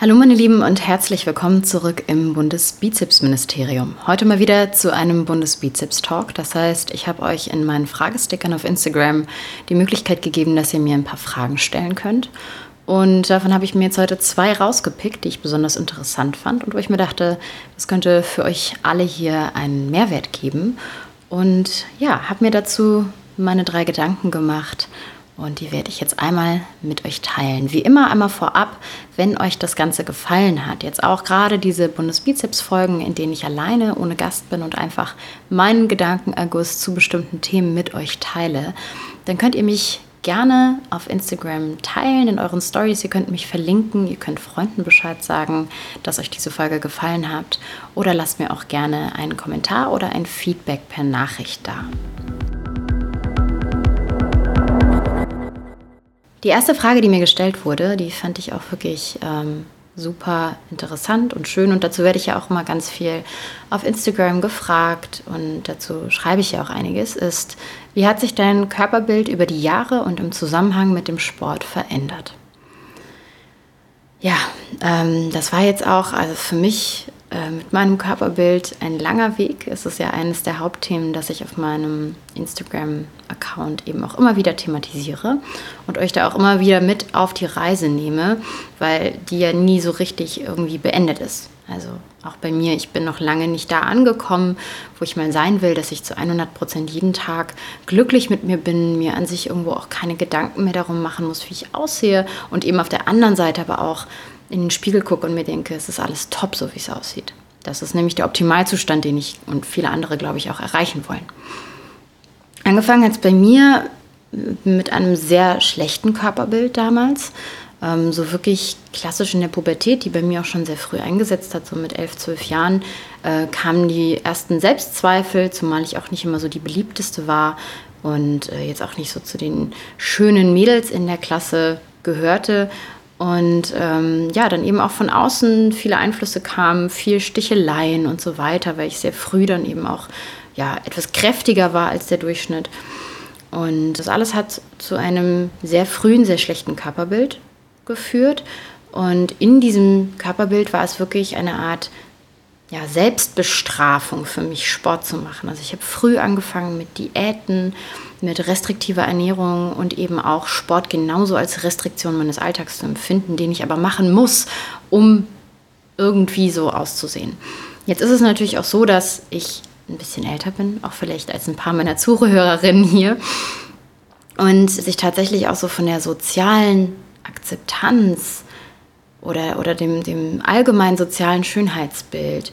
Hallo meine Lieben und herzlich willkommen zurück im Bundesbizepsministerium. Heute mal wieder zu einem Bundesbizeps-Talk. Das heißt, ich habe euch in meinen Fragestickern auf Instagram die Möglichkeit gegeben, dass ihr mir ein paar Fragen stellen könnt. Und davon habe ich mir jetzt heute zwei rausgepickt, die ich besonders interessant fand und wo ich mir dachte, das könnte für euch alle hier einen Mehrwert geben. Und ja, habe mir dazu meine drei Gedanken gemacht und die werde ich jetzt einmal mit euch teilen. Wie immer einmal vorab, wenn euch das Ganze gefallen hat, jetzt auch gerade diese Bundesbizeps-Folgen, in denen ich alleine ohne Gast bin und einfach meinen Gedankenerguss zu bestimmten Themen mit euch teile, dann könnt ihr mich gerne auf Instagram teilen in euren Stories. Ihr könnt mich verlinken, ihr könnt Freunden Bescheid sagen, dass euch diese Folge gefallen hat oder lasst mir auch gerne einen Kommentar oder ein Feedback per Nachricht da. Die erste Frage, die mir gestellt wurde, die fand ich auch wirklich ähm, super interessant und schön. Und dazu werde ich ja auch immer ganz viel auf Instagram gefragt und dazu schreibe ich ja auch einiges, ist, wie hat sich dein Körperbild über die Jahre und im Zusammenhang mit dem Sport verändert? Ja, ähm, das war jetzt auch also für mich äh, mit meinem Körperbild ein langer Weg. Es ist ja eines der Hauptthemen, das ich auf meinem Instagram-Account eben auch immer wieder thematisiere und euch da auch immer wieder mit auf die Reise nehme, weil die ja nie so richtig irgendwie beendet ist. Also auch bei mir, ich bin noch lange nicht da angekommen, wo ich mal sein will, dass ich zu 100 Prozent jeden Tag glücklich mit mir bin, mir an sich irgendwo auch keine Gedanken mehr darum machen muss, wie ich aussehe und eben auf der anderen Seite aber auch in den Spiegel gucke und mir denke, es ist alles top, so wie es aussieht. Das ist nämlich der Optimalzustand, den ich und viele andere, glaube ich, auch erreichen wollen. Angefangen hat es bei mir mit einem sehr schlechten Körperbild damals. Ähm, so wirklich klassisch in der Pubertät, die bei mir auch schon sehr früh eingesetzt hat, so mit elf, zwölf Jahren, äh, kamen die ersten Selbstzweifel, zumal ich auch nicht immer so die beliebteste war und äh, jetzt auch nicht so zu den schönen Mädels in der Klasse gehörte und ähm, ja, dann eben auch von außen viele Einflüsse kamen, viel Sticheleien und so weiter, weil ich sehr früh dann eben auch ja, etwas kräftiger war als der Durchschnitt. Und das alles hat zu einem sehr frühen, sehr schlechten Körperbild geführt. Und in diesem Körperbild war es wirklich eine Art ja, Selbstbestrafung für mich, Sport zu machen. Also ich habe früh angefangen mit Diäten, mit restriktiver Ernährung und eben auch Sport genauso als Restriktion meines Alltags zu empfinden, den ich aber machen muss, um irgendwie so auszusehen. Jetzt ist es natürlich auch so, dass ich ein bisschen älter bin, auch vielleicht als ein paar meiner Zuhörerinnen hier, und sich tatsächlich auch so von der sozialen Akzeptanz oder, oder dem, dem allgemeinen sozialen Schönheitsbild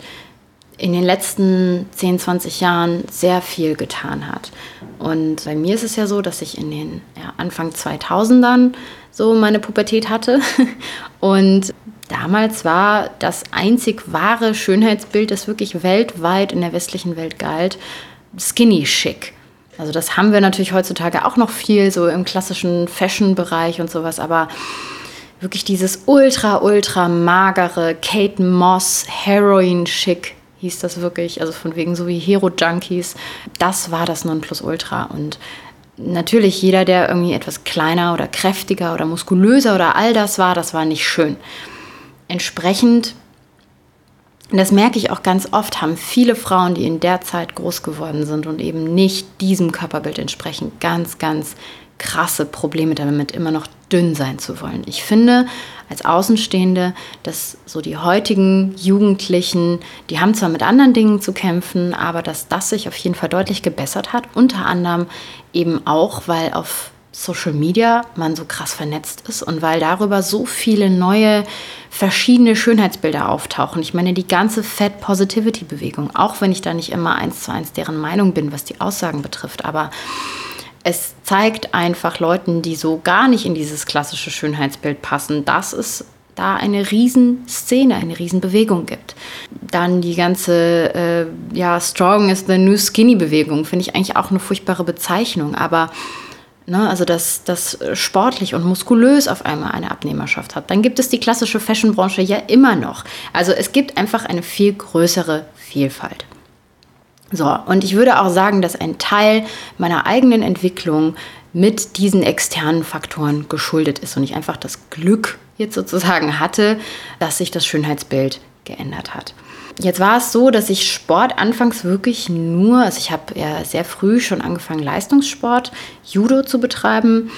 in den letzten 10, 20 Jahren sehr viel getan hat. Und bei mir ist es ja so, dass ich in den ja, Anfang 2000ern so meine Pubertät hatte. Und damals war das einzig wahre Schönheitsbild, das wirklich weltweit in der westlichen Welt galt, skinny chic. Also das haben wir natürlich heutzutage auch noch viel, so im klassischen Fashion-Bereich und sowas, aber wirklich dieses ultra, ultra magere Kate Moss Heroin-Chic hieß das wirklich, also von wegen so wie Hero-Junkies. Das war das Nonplusultra und natürlich jeder, der irgendwie etwas kleiner oder kräftiger oder muskulöser oder all das war, das war nicht schön. Entsprechend, das merke ich auch ganz oft, haben viele Frauen, die in der Zeit groß geworden sind und eben nicht diesem Körperbild entsprechen, ganz, ganz krasse Probleme damit, immer noch dünn sein zu wollen. Ich finde als Außenstehende, dass so die heutigen Jugendlichen, die haben zwar mit anderen Dingen zu kämpfen, aber dass das sich auf jeden Fall deutlich gebessert hat. Unter anderem eben auch, weil auf Social Media man so krass vernetzt ist und weil darüber so viele neue verschiedene Schönheitsbilder auftauchen. Ich meine, die ganze Fat Positivity Bewegung, auch wenn ich da nicht immer eins zu eins deren Meinung bin, was die Aussagen betrifft, aber es zeigt einfach Leuten, die so gar nicht in dieses klassische Schönheitsbild passen, dass es da eine Riesenszene, eine Riesenbewegung gibt. Dann die ganze äh, ja, Strong is the New Skinny Bewegung, finde ich eigentlich auch eine furchtbare Bezeichnung, aber ne, also dass das sportlich und muskulös auf einmal eine Abnehmerschaft hat. Dann gibt es die klassische Fashionbranche ja immer noch. Also es gibt einfach eine viel größere Vielfalt. So, und ich würde auch sagen, dass ein Teil meiner eigenen Entwicklung mit diesen externen Faktoren geschuldet ist und ich einfach das Glück jetzt sozusagen hatte, dass sich das Schönheitsbild geändert hat. Jetzt war es so, dass ich Sport anfangs wirklich nur, also ich habe ja sehr früh schon angefangen, Leistungssport, Judo zu betreiben.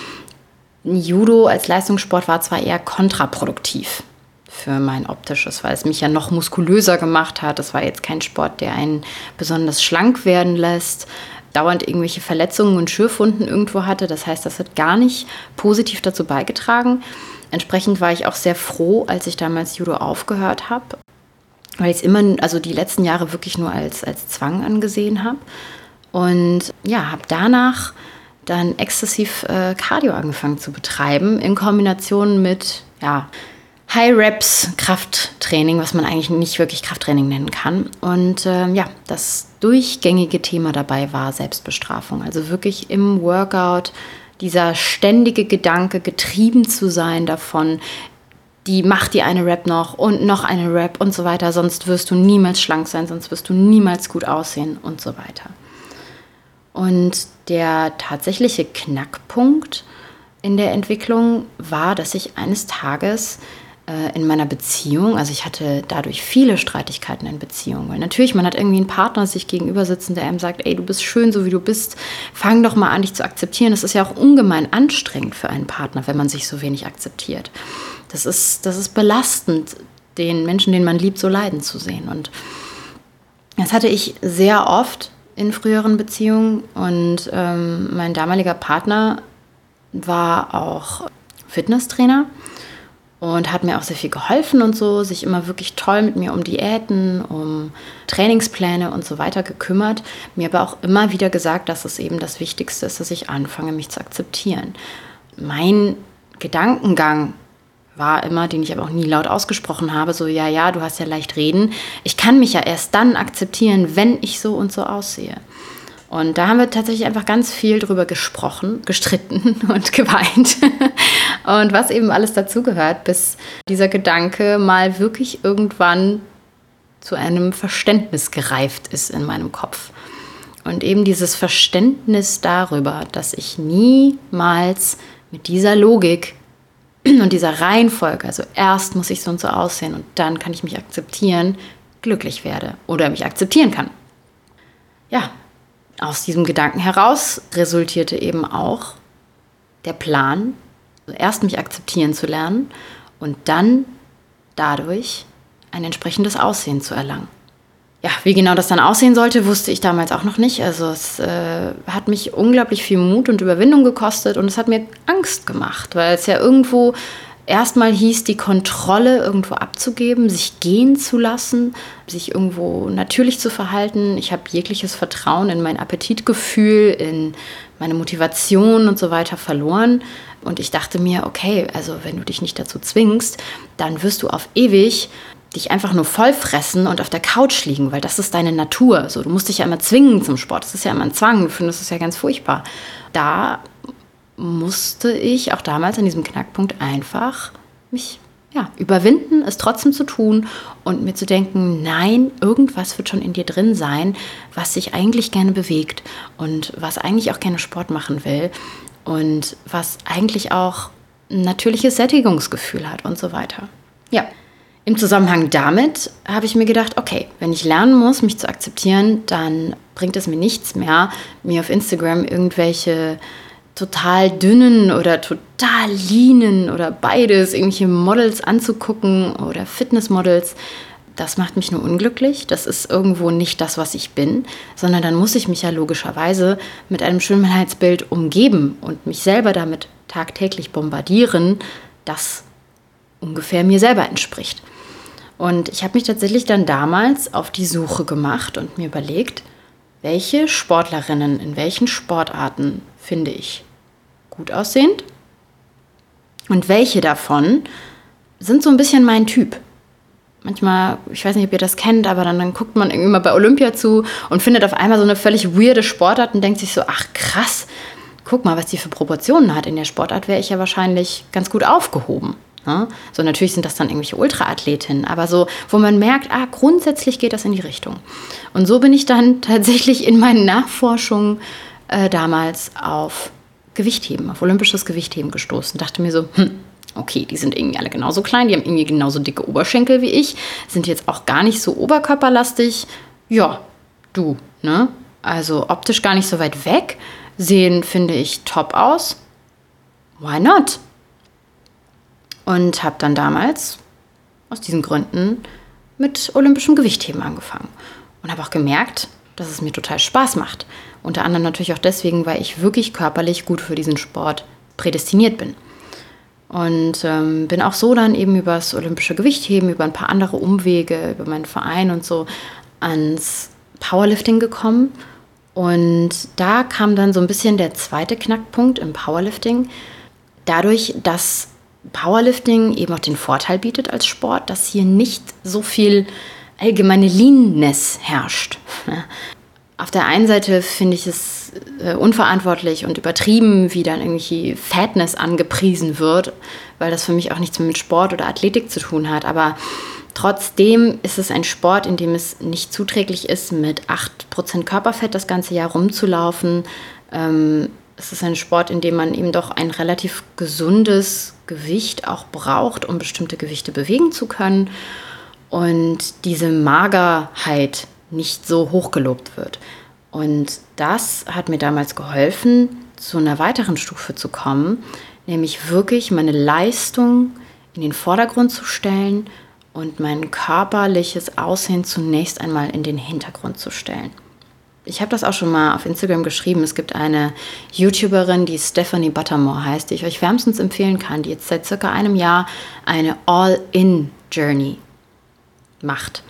Judo als Leistungssport war zwar eher kontraproduktiv für mein optisches, weil es mich ja noch muskulöser gemacht hat. Das war jetzt kein Sport, der einen besonders schlank werden lässt, dauernd irgendwelche Verletzungen und Schürfwunden irgendwo hatte. Das heißt, das hat gar nicht positiv dazu beigetragen. Entsprechend war ich auch sehr froh, als ich damals Judo aufgehört habe weil ich es immer, also die letzten Jahre wirklich nur als, als Zwang angesehen habe. Und ja, habe danach dann exzessiv äh, Cardio angefangen zu betreiben, in Kombination mit ja, High-Reps Krafttraining, was man eigentlich nicht wirklich Krafttraining nennen kann. Und äh, ja, das durchgängige Thema dabei war Selbstbestrafung. Also wirklich im Workout dieser ständige Gedanke, getrieben zu sein davon, die macht dir eine Rap noch und noch eine Rap und so weiter, sonst wirst du niemals schlank sein, sonst wirst du niemals gut aussehen und so weiter. Und der tatsächliche Knackpunkt in der Entwicklung war, dass ich eines Tages äh, in meiner Beziehung, also ich hatte dadurch viele Streitigkeiten in Beziehungen, weil natürlich, man hat irgendwie einen Partner sich gegenüber sitzen, der einem sagt, ey, du bist schön, so wie du bist, fang doch mal an, dich zu akzeptieren. Das ist ja auch ungemein anstrengend für einen Partner, wenn man sich so wenig akzeptiert. Das ist, das ist belastend, den Menschen, den man liebt, so leiden zu sehen. Und das hatte ich sehr oft in früheren Beziehungen. Und ähm, mein damaliger Partner war auch Fitnesstrainer und hat mir auch sehr viel geholfen und so, sich immer wirklich toll mit mir um Diäten, um Trainingspläne und so weiter gekümmert, mir aber auch immer wieder gesagt, dass es eben das Wichtigste ist, dass ich anfange, mich zu akzeptieren. Mein Gedankengang war immer, den ich aber auch nie laut ausgesprochen habe, so, ja, ja, du hast ja leicht reden. Ich kann mich ja erst dann akzeptieren, wenn ich so und so aussehe. Und da haben wir tatsächlich einfach ganz viel drüber gesprochen, gestritten und geweint. und was eben alles dazugehört, bis dieser Gedanke mal wirklich irgendwann zu einem Verständnis gereift ist in meinem Kopf. Und eben dieses Verständnis darüber, dass ich niemals mit dieser Logik und dieser Reihenfolge, also erst muss ich so und so aussehen und dann kann ich mich akzeptieren, glücklich werde oder mich akzeptieren kann. Ja, aus diesem Gedanken heraus resultierte eben auch der Plan, erst mich akzeptieren zu lernen und dann dadurch ein entsprechendes Aussehen zu erlangen. Ja, wie genau das dann aussehen sollte, wusste ich damals auch noch nicht. Also es äh, hat mich unglaublich viel Mut und Überwindung gekostet und es hat mir Angst gemacht, weil es ja irgendwo erstmal hieß, die Kontrolle irgendwo abzugeben, sich gehen zu lassen, sich irgendwo natürlich zu verhalten. Ich habe jegliches Vertrauen in mein Appetitgefühl, in meine Motivation und so weiter verloren. Und ich dachte mir, okay, also wenn du dich nicht dazu zwingst, dann wirst du auf ewig dich einfach nur vollfressen und auf der Couch liegen, weil das ist deine Natur. So, du musst dich ja immer zwingen zum Sport. Das ist ja immer ein Zwang. Du findest es ja ganz furchtbar. Da musste ich auch damals an diesem Knackpunkt einfach mich ja, überwinden, es trotzdem zu tun und mir zu denken, nein, irgendwas wird schon in dir drin sein, was sich eigentlich gerne bewegt und was eigentlich auch gerne Sport machen will und was eigentlich auch ein natürliches Sättigungsgefühl hat und so weiter. Ja, im Zusammenhang damit habe ich mir gedacht, okay, wenn ich lernen muss, mich zu akzeptieren, dann bringt es mir nichts mehr, mir auf Instagram irgendwelche total dünnen oder total leanen oder beides, irgendwelche Models anzugucken oder Fitnessmodels. Das macht mich nur unglücklich. Das ist irgendwo nicht das, was ich bin, sondern dann muss ich mich ja logischerweise mit einem Schönheitsbild umgeben und mich selber damit tagtäglich bombardieren, das ungefähr mir selber entspricht. Und ich habe mich tatsächlich dann damals auf die Suche gemacht und mir überlegt, welche Sportlerinnen in welchen Sportarten finde ich gut aussehend und welche davon sind so ein bisschen mein Typ. Manchmal, ich weiß nicht, ob ihr das kennt, aber dann, dann guckt man irgendwie mal bei Olympia zu und findet auf einmal so eine völlig weirde Sportart und denkt sich so, ach krass, guck mal, was die für Proportionen hat. In der Sportart wäre ich ja wahrscheinlich ganz gut aufgehoben. Ne? So, natürlich sind das dann irgendwelche Ultraathletinnen, aber so, wo man merkt, ah, grundsätzlich geht das in die Richtung. Und so bin ich dann tatsächlich in meinen Nachforschungen äh, damals auf Gewichtheben, auf olympisches Gewichtheben gestoßen. Dachte mir so, hm, okay, die sind irgendwie alle genauso klein, die haben irgendwie genauso dicke Oberschenkel wie ich, sind jetzt auch gar nicht so oberkörperlastig. Ja, du, ne? Also optisch gar nicht so weit weg, sehen, finde ich, top aus. Why not? Und habe dann damals aus diesen Gründen mit olympischem Gewichtheben angefangen. Und habe auch gemerkt, dass es mir total Spaß macht. Unter anderem natürlich auch deswegen, weil ich wirklich körperlich gut für diesen Sport prädestiniert bin. Und ähm, bin auch so dann eben über das olympische Gewichtheben, über ein paar andere Umwege, über meinen Verein und so ans Powerlifting gekommen. Und da kam dann so ein bisschen der zweite Knackpunkt im Powerlifting. Dadurch, dass Powerlifting eben auch den Vorteil bietet als Sport, dass hier nicht so viel allgemeine Leanness herrscht. Auf der einen Seite finde ich es äh, unverantwortlich und übertrieben, wie dann irgendwie Fatness angepriesen wird, weil das für mich auch nichts mit Sport oder Athletik zu tun hat. Aber trotzdem ist es ein Sport, in dem es nicht zuträglich ist, mit 8% Körperfett das ganze Jahr rumzulaufen. Ähm, es ist ein Sport, in dem man eben doch ein relativ gesundes Gewicht auch braucht, um bestimmte Gewichte bewegen zu können. Und diese Magerheit nicht so hochgelobt wird. Und das hat mir damals geholfen, zu einer weiteren Stufe zu kommen, nämlich wirklich meine Leistung in den Vordergrund zu stellen und mein körperliches Aussehen zunächst einmal in den Hintergrund zu stellen. Ich habe das auch schon mal auf Instagram geschrieben. Es gibt eine YouTuberin, die Stephanie Buttermore heißt, die ich euch wärmstens empfehlen kann, die jetzt seit circa einem Jahr eine All-In-Journey macht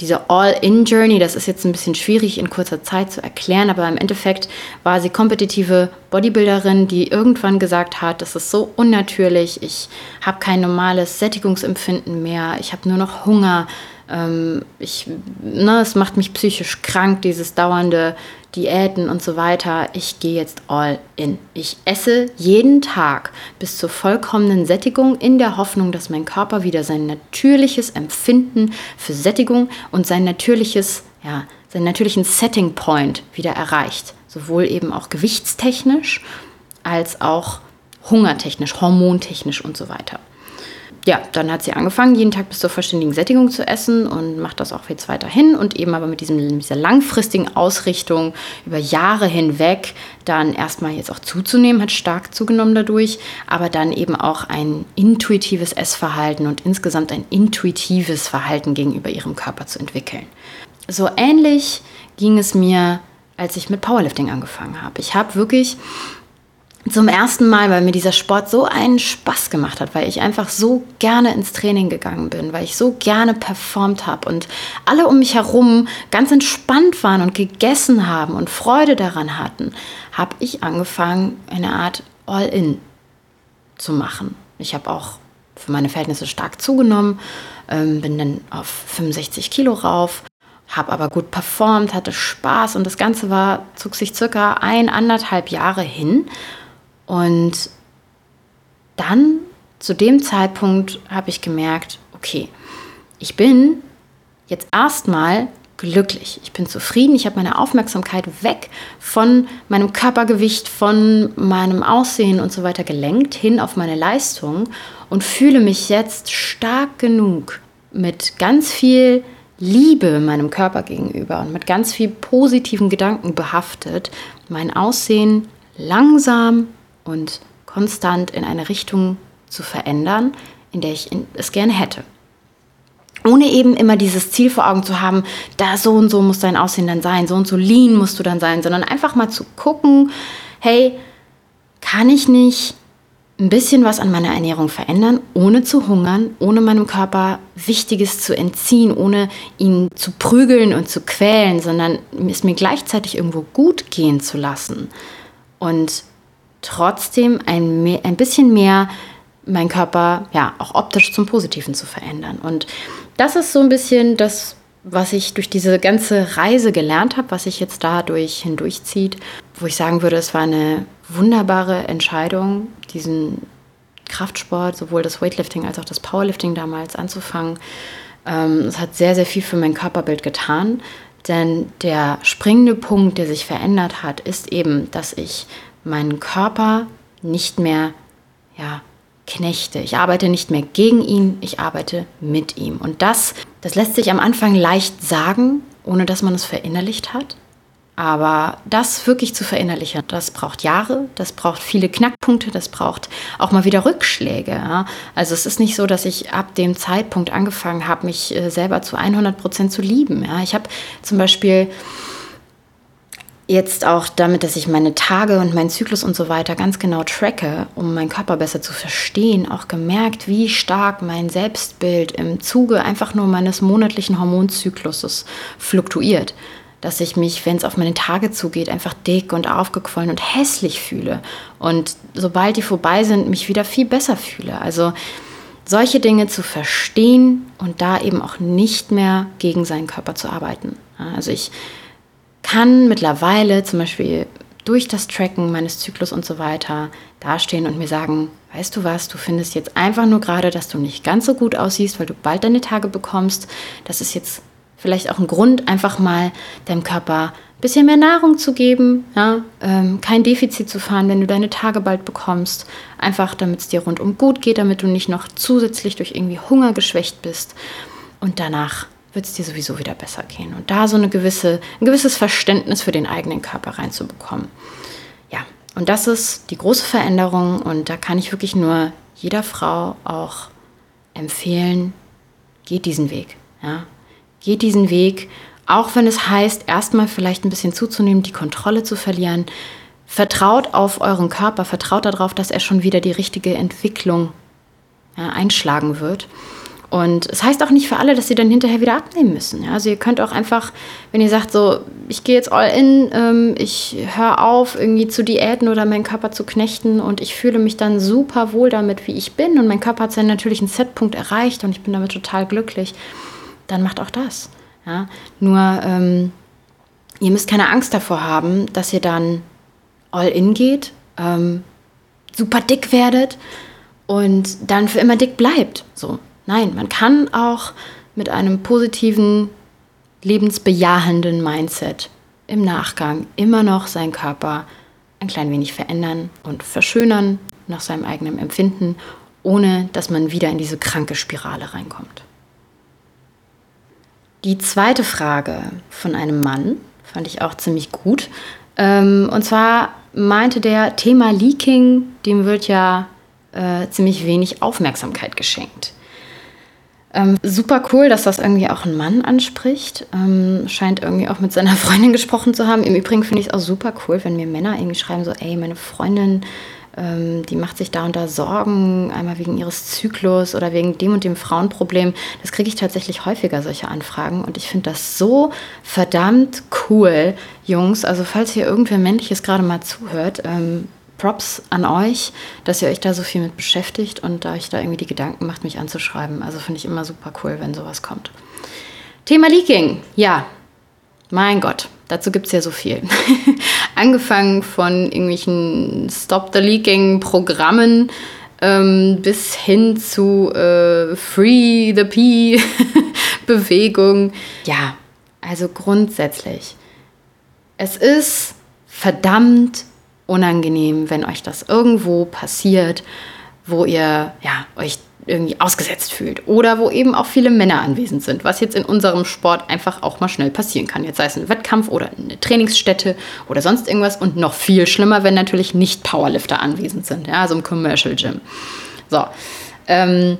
diese All-In-Journey, das ist jetzt ein bisschen schwierig in kurzer Zeit zu erklären, aber im Endeffekt war sie kompetitive Bodybuilderin, die irgendwann gesagt hat, das ist so unnatürlich, ich habe kein normales Sättigungsempfinden mehr, ich habe nur noch Hunger, ähm, ich, ne, es macht mich psychisch krank, dieses dauernde Diäten und so weiter. Ich gehe jetzt all in. Ich esse jeden Tag bis zur vollkommenen Sättigung in der Hoffnung, dass mein Körper wieder sein natürliches Empfinden für Sättigung und sein natürliches, ja, seinen natürlichen Setting Point wieder erreicht. Sowohl eben auch gewichtstechnisch als auch hungertechnisch, hormontechnisch und so weiter ja, dann hat sie angefangen, jeden Tag bis zur vollständigen Sättigung zu essen und macht das auch jetzt weiterhin und eben aber mit, diesem, dieser langfristigen Ausrichtung über Jahre hinweg dann erstmal jetzt auch zuzunehmen, hat stark zugenommen dadurch, aber dann eben auch ein intuitives Essverhalten und insgesamt ein intuitives Verhalten gegenüber ihrem Körper zu entwickeln. So ähnlich ging es mir, als ich mit Powerlifting angefangen habe. Ich habe wirklich zum ersten Mal, weil mir dieser Sport so einen Spaß gemacht hat, weil ich einfach so gerne ins Training gegangen bin, weil ich so gerne performt habe und alle um mich herum ganz entspannt waren und gegessen haben und Freude daran hatten, habe ich angefangen, eine Art All-In zu machen. Ich habe auch für meine Verhältnisse stark zugenommen, ähm, bin dann auf 65 Kilo rauf, habe aber gut performt, hatte Spaß und das Ganze war, zog sich circa ein, anderthalb Jahre hin und dann zu dem Zeitpunkt habe ich gemerkt, okay, ich bin jetzt erstmal glücklich. Ich bin zufrieden. Ich habe meine Aufmerksamkeit weg von meinem Körpergewicht, von meinem Aussehen und so weiter gelenkt hin auf meine Leistung und fühle mich jetzt stark genug mit ganz viel Liebe meinem Körper gegenüber und mit ganz viel positiven Gedanken behaftet, mein Aussehen langsam und konstant in eine Richtung zu verändern, in der ich es gerne hätte. Ohne eben immer dieses Ziel vor Augen zu haben, da so und so muss dein Aussehen dann sein, so und so lean musst du dann sein, sondern einfach mal zu gucken, hey, kann ich nicht ein bisschen was an meiner Ernährung verändern, ohne zu hungern, ohne meinem Körper Wichtiges zu entziehen, ohne ihn zu prügeln und zu quälen, sondern es mir gleichzeitig irgendwo gut gehen zu lassen. Und trotzdem ein, ein bisschen mehr meinen Körper ja auch optisch zum Positiven zu verändern. Und das ist so ein bisschen das, was ich durch diese ganze Reise gelernt habe, was sich jetzt dadurch hindurchzieht, wo ich sagen würde, es war eine wunderbare Entscheidung, diesen Kraftsport, sowohl das Weightlifting als auch das Powerlifting damals anzufangen. Ähm, es hat sehr, sehr viel für mein Körperbild getan, denn der springende Punkt, der sich verändert hat, ist eben, dass ich meinen Körper nicht mehr ja, knechte. Ich arbeite nicht mehr gegen ihn, ich arbeite mit ihm. Und das, das lässt sich am Anfang leicht sagen, ohne dass man es verinnerlicht hat. Aber das wirklich zu verinnerlichen, das braucht Jahre, das braucht viele Knackpunkte, das braucht auch mal wieder Rückschläge. Also es ist nicht so, dass ich ab dem Zeitpunkt angefangen habe, mich äh, selber zu 100 Prozent zu lieben. Ich habe zum Beispiel jetzt auch damit, dass ich meine Tage und meinen Zyklus und so weiter ganz genau tracke, um meinen Körper besser zu verstehen, auch gemerkt, wie stark mein Selbstbild im Zuge einfach nur meines monatlichen Hormonzykluses fluktuiert. Dass ich mich, wenn es auf meine Tage zugeht, einfach dick und aufgequollen und hässlich fühle. Und sobald die vorbei sind, mich wieder viel besser fühle. Also solche Dinge zu verstehen und da eben auch nicht mehr gegen seinen Körper zu arbeiten. Also ich kann mittlerweile zum Beispiel durch das Tracken meines Zyklus und so weiter dastehen und mir sagen, weißt du was, du findest jetzt einfach nur gerade, dass du nicht ganz so gut aussiehst, weil du bald deine Tage bekommst. Das ist jetzt vielleicht auch ein Grund, einfach mal deinem Körper ein bisschen mehr Nahrung zu geben, ja? ähm, kein Defizit zu fahren, wenn du deine Tage bald bekommst. Einfach, damit es dir rundum gut geht, damit du nicht noch zusätzlich durch irgendwie Hunger geschwächt bist. Und danach wird es dir sowieso wieder besser gehen. Und da so eine gewisse, ein gewisses Verständnis für den eigenen Körper reinzubekommen. Ja, und das ist die große Veränderung und da kann ich wirklich nur jeder Frau auch empfehlen, geht diesen Weg. Ja? Geht diesen Weg, auch wenn es heißt, erstmal vielleicht ein bisschen zuzunehmen, die Kontrolle zu verlieren. Vertraut auf euren Körper, vertraut darauf, dass er schon wieder die richtige Entwicklung ja, einschlagen wird. Und es heißt auch nicht für alle, dass sie dann hinterher wieder abnehmen müssen. Ja? Also ihr könnt auch einfach, wenn ihr sagt, so, ich gehe jetzt all in, ähm, ich höre auf, irgendwie zu Diäten oder meinen Körper zu knechten und ich fühle mich dann super wohl damit, wie ich bin und mein Körper hat seinen natürlichen Setpunkt erreicht und ich bin damit total glücklich, dann macht auch das. Ja? Nur ähm, ihr müsst keine Angst davor haben, dass ihr dann all in geht, ähm, super dick werdet und dann für immer dick bleibt. So, Nein, man kann auch mit einem positiven, lebensbejahenden Mindset im Nachgang immer noch seinen Körper ein klein wenig verändern und verschönern nach seinem eigenen Empfinden, ohne dass man wieder in diese kranke Spirale reinkommt. Die zweite Frage von einem Mann fand ich auch ziemlich gut. Ähm, und zwar meinte der, Thema Leaking, dem wird ja äh, ziemlich wenig Aufmerksamkeit geschenkt. Ähm, super cool, dass das irgendwie auch ein Mann anspricht. Ähm, scheint irgendwie auch mit seiner Freundin gesprochen zu haben. Im Übrigen finde ich es auch super cool, wenn mir Männer irgendwie schreiben, so, ey, meine Freundin, ähm, die macht sich da und da Sorgen, einmal wegen ihres Zyklus oder wegen dem und dem Frauenproblem. Das kriege ich tatsächlich häufiger, solche Anfragen. Und ich finde das so verdammt cool, Jungs. Also falls hier irgendwer männliches gerade mal zuhört, ähm, Props an euch, dass ihr euch da so viel mit beschäftigt und da euch da irgendwie die Gedanken macht, mich anzuschreiben. Also finde ich immer super cool, wenn sowas kommt. Thema Leaking. Ja, mein Gott, dazu gibt es ja so viel. Angefangen von irgendwelchen Stop the Leaking Programmen ähm, bis hin zu äh, Free the Pee Bewegung. Ja, also grundsätzlich. Es ist verdammt unangenehm, wenn euch das irgendwo passiert, wo ihr ja, euch irgendwie ausgesetzt fühlt oder wo eben auch viele Männer anwesend sind, was jetzt in unserem Sport einfach auch mal schnell passieren kann. Jetzt sei es ein Wettkampf oder eine Trainingsstätte oder sonst irgendwas und noch viel schlimmer, wenn natürlich nicht Powerlifter anwesend sind, ja, also im Commercial Gym. So, ähm,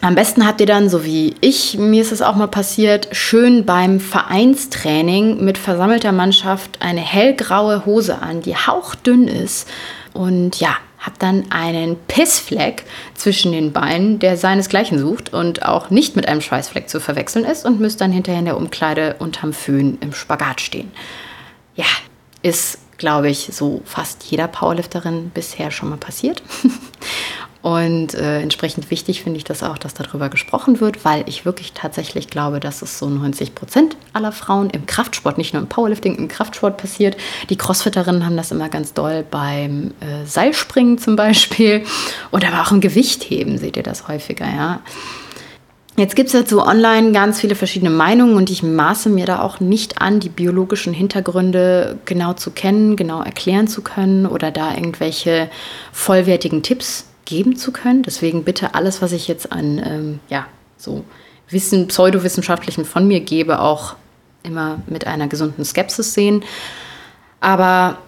am besten habt ihr dann, so wie ich, mir ist es auch mal passiert, schön beim Vereinstraining mit versammelter Mannschaft eine hellgraue Hose an, die hauchdünn ist. Und ja, habt dann einen Pissfleck zwischen den Beinen, der seinesgleichen sucht und auch nicht mit einem Schweißfleck zu verwechseln ist und müsst dann hinterher in der Umkleide unterm Föhn im Spagat stehen. Ja, ist, glaube ich, so fast jeder Powerlifterin bisher schon mal passiert. Und äh, entsprechend wichtig finde ich das auch, dass darüber gesprochen wird, weil ich wirklich tatsächlich glaube, dass es so 90 Prozent aller Frauen im Kraftsport, nicht nur im Powerlifting, im Kraftsport passiert. Die Crossfitterinnen haben das immer ganz doll beim äh, Seilspringen zum Beispiel und aber auch im Gewichtheben seht ihr das häufiger, ja. Jetzt gibt es dazu online ganz viele verschiedene Meinungen und ich maße mir da auch nicht an, die biologischen Hintergründe genau zu kennen, genau erklären zu können oder da irgendwelche vollwertigen Tipps geben zu können. Deswegen bitte alles, was ich jetzt an ähm, ja, so Wissen, pseudowissenschaftlichen von mir gebe, auch immer mit einer gesunden Skepsis sehen. Aber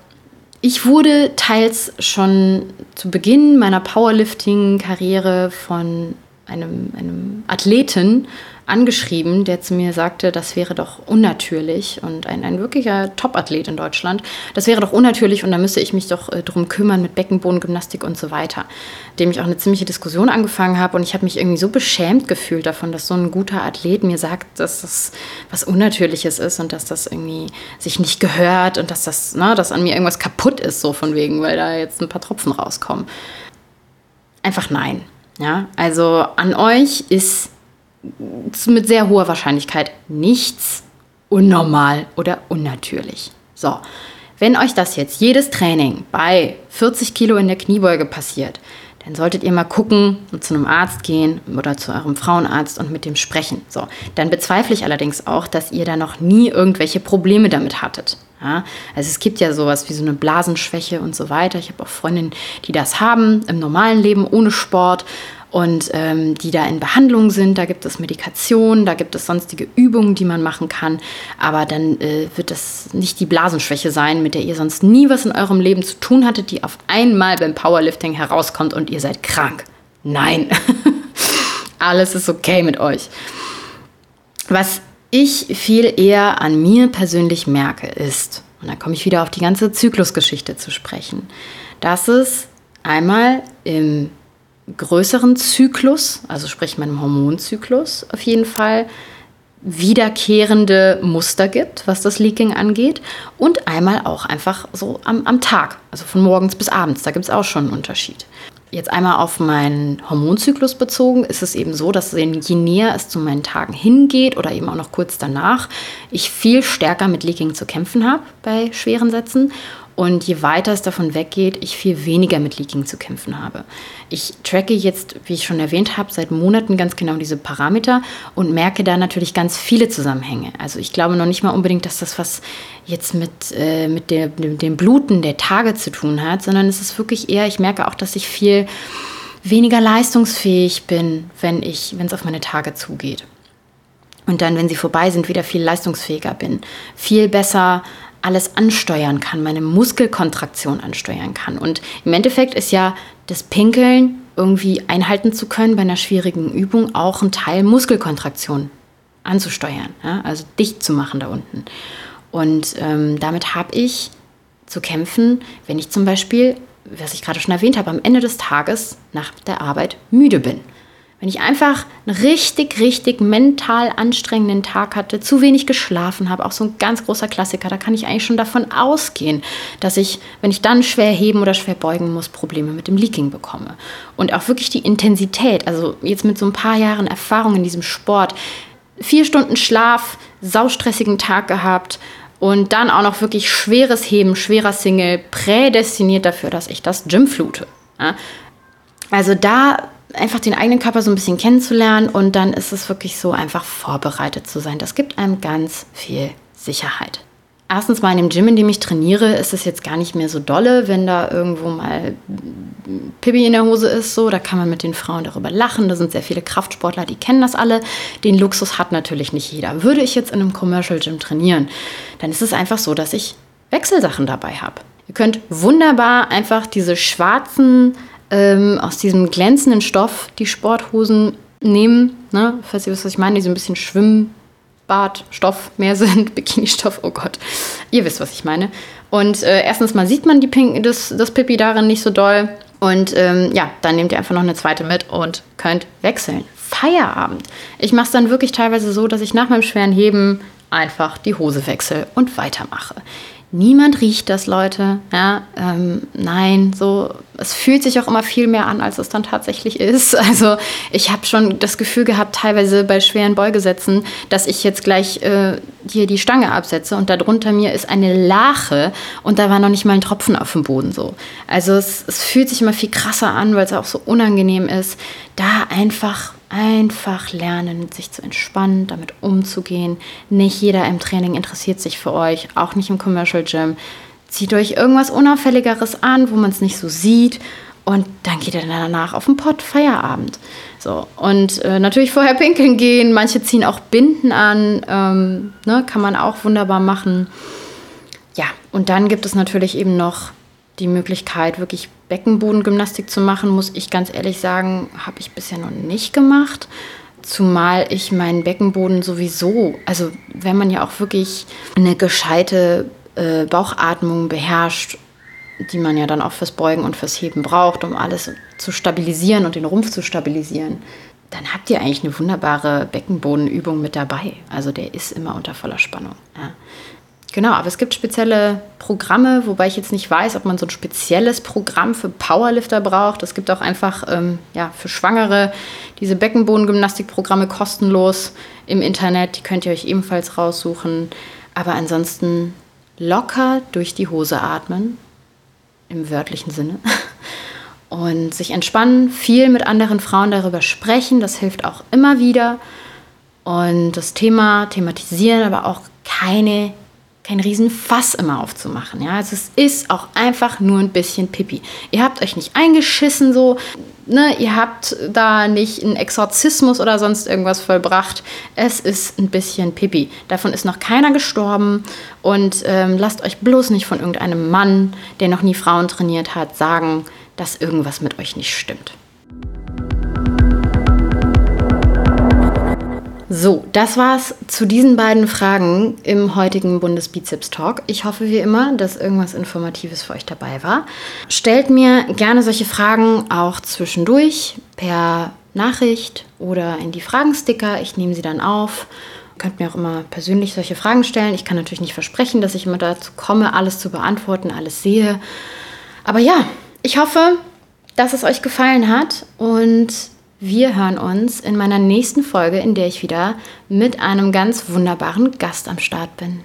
ich wurde teils schon zu Beginn meiner Powerlifting-Karriere von einem, einem Athleten angeschrieben, der zu mir sagte, das wäre doch unnatürlich und ein, ein wirklicher Top-Athlet in Deutschland, das wäre doch unnatürlich und da müsste ich mich doch äh, drum kümmern mit Beckenbodengymnastik und so weiter. Dem ich auch eine ziemliche Diskussion angefangen habe und ich habe mich irgendwie so beschämt gefühlt davon, dass so ein guter Athlet mir sagt, dass das was Unnatürliches ist und dass das irgendwie sich nicht gehört und dass das, ne, dass an mir irgendwas kaputt ist, so von wegen, weil da jetzt ein paar Tropfen rauskommen. Einfach nein. Ja, also an euch ist mit sehr hoher Wahrscheinlichkeit nichts unnormal oder unnatürlich. So, wenn euch das jetzt jedes Training bei 40 Kilo in der Kniebeuge passiert, dann solltet ihr mal gucken und zu einem Arzt gehen oder zu eurem Frauenarzt und mit dem sprechen. So, dann bezweifle ich allerdings auch, dass ihr da noch nie irgendwelche Probleme damit hattet. Ja? Also es gibt ja sowas wie so eine Blasenschwäche und so weiter. Ich habe auch Freundinnen, die das haben im normalen Leben ohne Sport und ähm, die da in Behandlung sind. Da gibt es Medikation, da gibt es sonstige Übungen, die man machen kann. Aber dann äh, wird das nicht die Blasenschwäche sein, mit der ihr sonst nie was in eurem Leben zu tun hattet, die auf einmal beim Powerlifting herauskommt und ihr seid krank. Nein, alles ist okay mit euch. Was ich viel eher an mir persönlich merke, ist, und da komme ich wieder auf die ganze Zyklusgeschichte zu sprechen, dass es einmal im größeren Zyklus, also sprich meinem Hormonzyklus auf jeden Fall, wiederkehrende Muster gibt, was das Leaking angeht. Und einmal auch einfach so am, am Tag, also von morgens bis abends. Da gibt es auch schon einen Unterschied. Jetzt einmal auf meinen Hormonzyklus bezogen, ist es eben so, dass je näher es zu meinen Tagen hingeht oder eben auch noch kurz danach, ich viel stärker mit Leaking zu kämpfen habe bei schweren Sätzen und je weiter es davon weggeht, ich viel weniger mit Leaking zu kämpfen habe. Ich tracke jetzt, wie ich schon erwähnt habe, seit Monaten ganz genau diese Parameter und merke da natürlich ganz viele Zusammenhänge. Also ich glaube noch nicht mal unbedingt, dass das was jetzt mit, äh, mit der, dem, dem Bluten der Tage zu tun hat, sondern es ist wirklich eher, ich merke auch, dass ich viel weniger leistungsfähig bin, wenn ich, wenn es auf meine Tage zugeht. Und dann, wenn sie vorbei sind, wieder viel leistungsfähiger bin. Viel besser alles ansteuern kann, meine Muskelkontraktion ansteuern kann. Und im Endeffekt ist ja das Pinkeln irgendwie einhalten zu können bei einer schwierigen Übung auch ein Teil Muskelkontraktion anzusteuern, ja? also dicht zu machen da unten. Und ähm, damit habe ich zu kämpfen, wenn ich zum Beispiel, was ich gerade schon erwähnt habe, am Ende des Tages nach der Arbeit müde bin. Wenn ich einfach einen richtig, richtig mental anstrengenden Tag hatte, zu wenig geschlafen habe, auch so ein ganz großer Klassiker, da kann ich eigentlich schon davon ausgehen, dass ich, wenn ich dann schwer heben oder schwer beugen muss, Probleme mit dem Leaking bekomme. Und auch wirklich die Intensität, also jetzt mit so ein paar Jahren Erfahrung in diesem Sport, vier Stunden Schlaf, saustressigen Tag gehabt und dann auch noch wirklich schweres Heben, schwerer Single, prädestiniert dafür, dass ich das Gym flute. Also da einfach den eigenen Körper so ein bisschen kennenzulernen und dann ist es wirklich so, einfach vorbereitet zu sein. Das gibt einem ganz viel Sicherheit. Erstens mal in dem Gym, in dem ich trainiere, ist es jetzt gar nicht mehr so dolle, wenn da irgendwo mal Pipi in der Hose ist. So, da kann man mit den Frauen darüber lachen. Da sind sehr viele Kraftsportler, die kennen das alle. Den Luxus hat natürlich nicht jeder. Würde ich jetzt in einem Commercial Gym trainieren, dann ist es einfach so, dass ich Wechselsachen dabei habe. Ihr könnt wunderbar einfach diese schwarzen ähm, aus diesem glänzenden Stoff die Sporthosen nehmen, ne? falls ihr wisst, was ich meine, die so ein bisschen Schwimmbadstoff mehr sind, Bikini-Stoff, oh Gott, ihr wisst, was ich meine. Und äh, erstens mal sieht man die Pink, das, das Pipi darin nicht so doll. Und ähm, ja, dann nehmt ihr einfach noch eine zweite mit und könnt wechseln. Feierabend. Ich mache es dann wirklich teilweise so, dass ich nach meinem schweren Heben einfach die Hose wechsle und weitermache. Niemand riecht das, Leute. Ja, ähm, nein, so es fühlt sich auch immer viel mehr an, als es dann tatsächlich ist. Also ich habe schon das Gefühl gehabt, teilweise bei schweren Beugesätzen, dass ich jetzt gleich äh, hier die Stange absetze und darunter mir ist eine Lache und da war noch nicht mal ein Tropfen auf dem Boden so. Also es, es fühlt sich immer viel krasser an, weil es auch so unangenehm ist, da einfach Einfach lernen, sich zu entspannen, damit umzugehen. Nicht jeder im Training interessiert sich für euch, auch nicht im Commercial Gym. Zieht euch irgendwas Unauffälligeres an, wo man es nicht so sieht. Und dann geht ihr danach auf den Pott, Feierabend. So, und äh, natürlich vorher pinkeln gehen. Manche ziehen auch Binden an. Ähm, ne, kann man auch wunderbar machen. Ja, und dann gibt es natürlich eben noch die Möglichkeit, wirklich Beckenbodengymnastik zu machen, muss ich ganz ehrlich sagen, habe ich bisher noch nicht gemacht. Zumal ich meinen Beckenboden sowieso, also wenn man ja auch wirklich eine gescheite äh, Bauchatmung beherrscht, die man ja dann auch fürs Beugen und fürs Heben braucht, um alles zu stabilisieren und den Rumpf zu stabilisieren, dann habt ihr eigentlich eine wunderbare Beckenbodenübung mit dabei. Also der ist immer unter voller Spannung. Ja. Genau, aber es gibt spezielle Programme, wobei ich jetzt nicht weiß, ob man so ein spezielles Programm für Powerlifter braucht. Es gibt auch einfach ähm, ja, für Schwangere diese Beckenbodengymnastikprogramme kostenlos im Internet. Die könnt ihr euch ebenfalls raussuchen. Aber ansonsten locker durch die Hose atmen, im wörtlichen Sinne. Und sich entspannen, viel mit anderen Frauen darüber sprechen, das hilft auch immer wieder. Und das Thema thematisieren, aber auch keine kein Riesenfass immer aufzumachen. Ja? Also es ist auch einfach nur ein bisschen Pipi. Ihr habt euch nicht eingeschissen so, ne? ihr habt da nicht einen Exorzismus oder sonst irgendwas vollbracht. Es ist ein bisschen Pipi. Davon ist noch keiner gestorben und ähm, lasst euch bloß nicht von irgendeinem Mann, der noch nie Frauen trainiert hat, sagen, dass irgendwas mit euch nicht stimmt. So, das war's zu diesen beiden Fragen im heutigen Bundesbizeps-Talk. Ich hoffe wie immer, dass irgendwas Informatives für euch dabei war. Stellt mir gerne solche Fragen auch zwischendurch per Nachricht oder in die Fragensticker. Ich nehme sie dann auf. Ihr könnt mir auch immer persönlich solche Fragen stellen. Ich kann natürlich nicht versprechen, dass ich immer dazu komme, alles zu beantworten, alles sehe. Aber ja, ich hoffe, dass es euch gefallen hat und wir hören uns in meiner nächsten Folge, in der ich wieder mit einem ganz wunderbaren Gast am Start bin.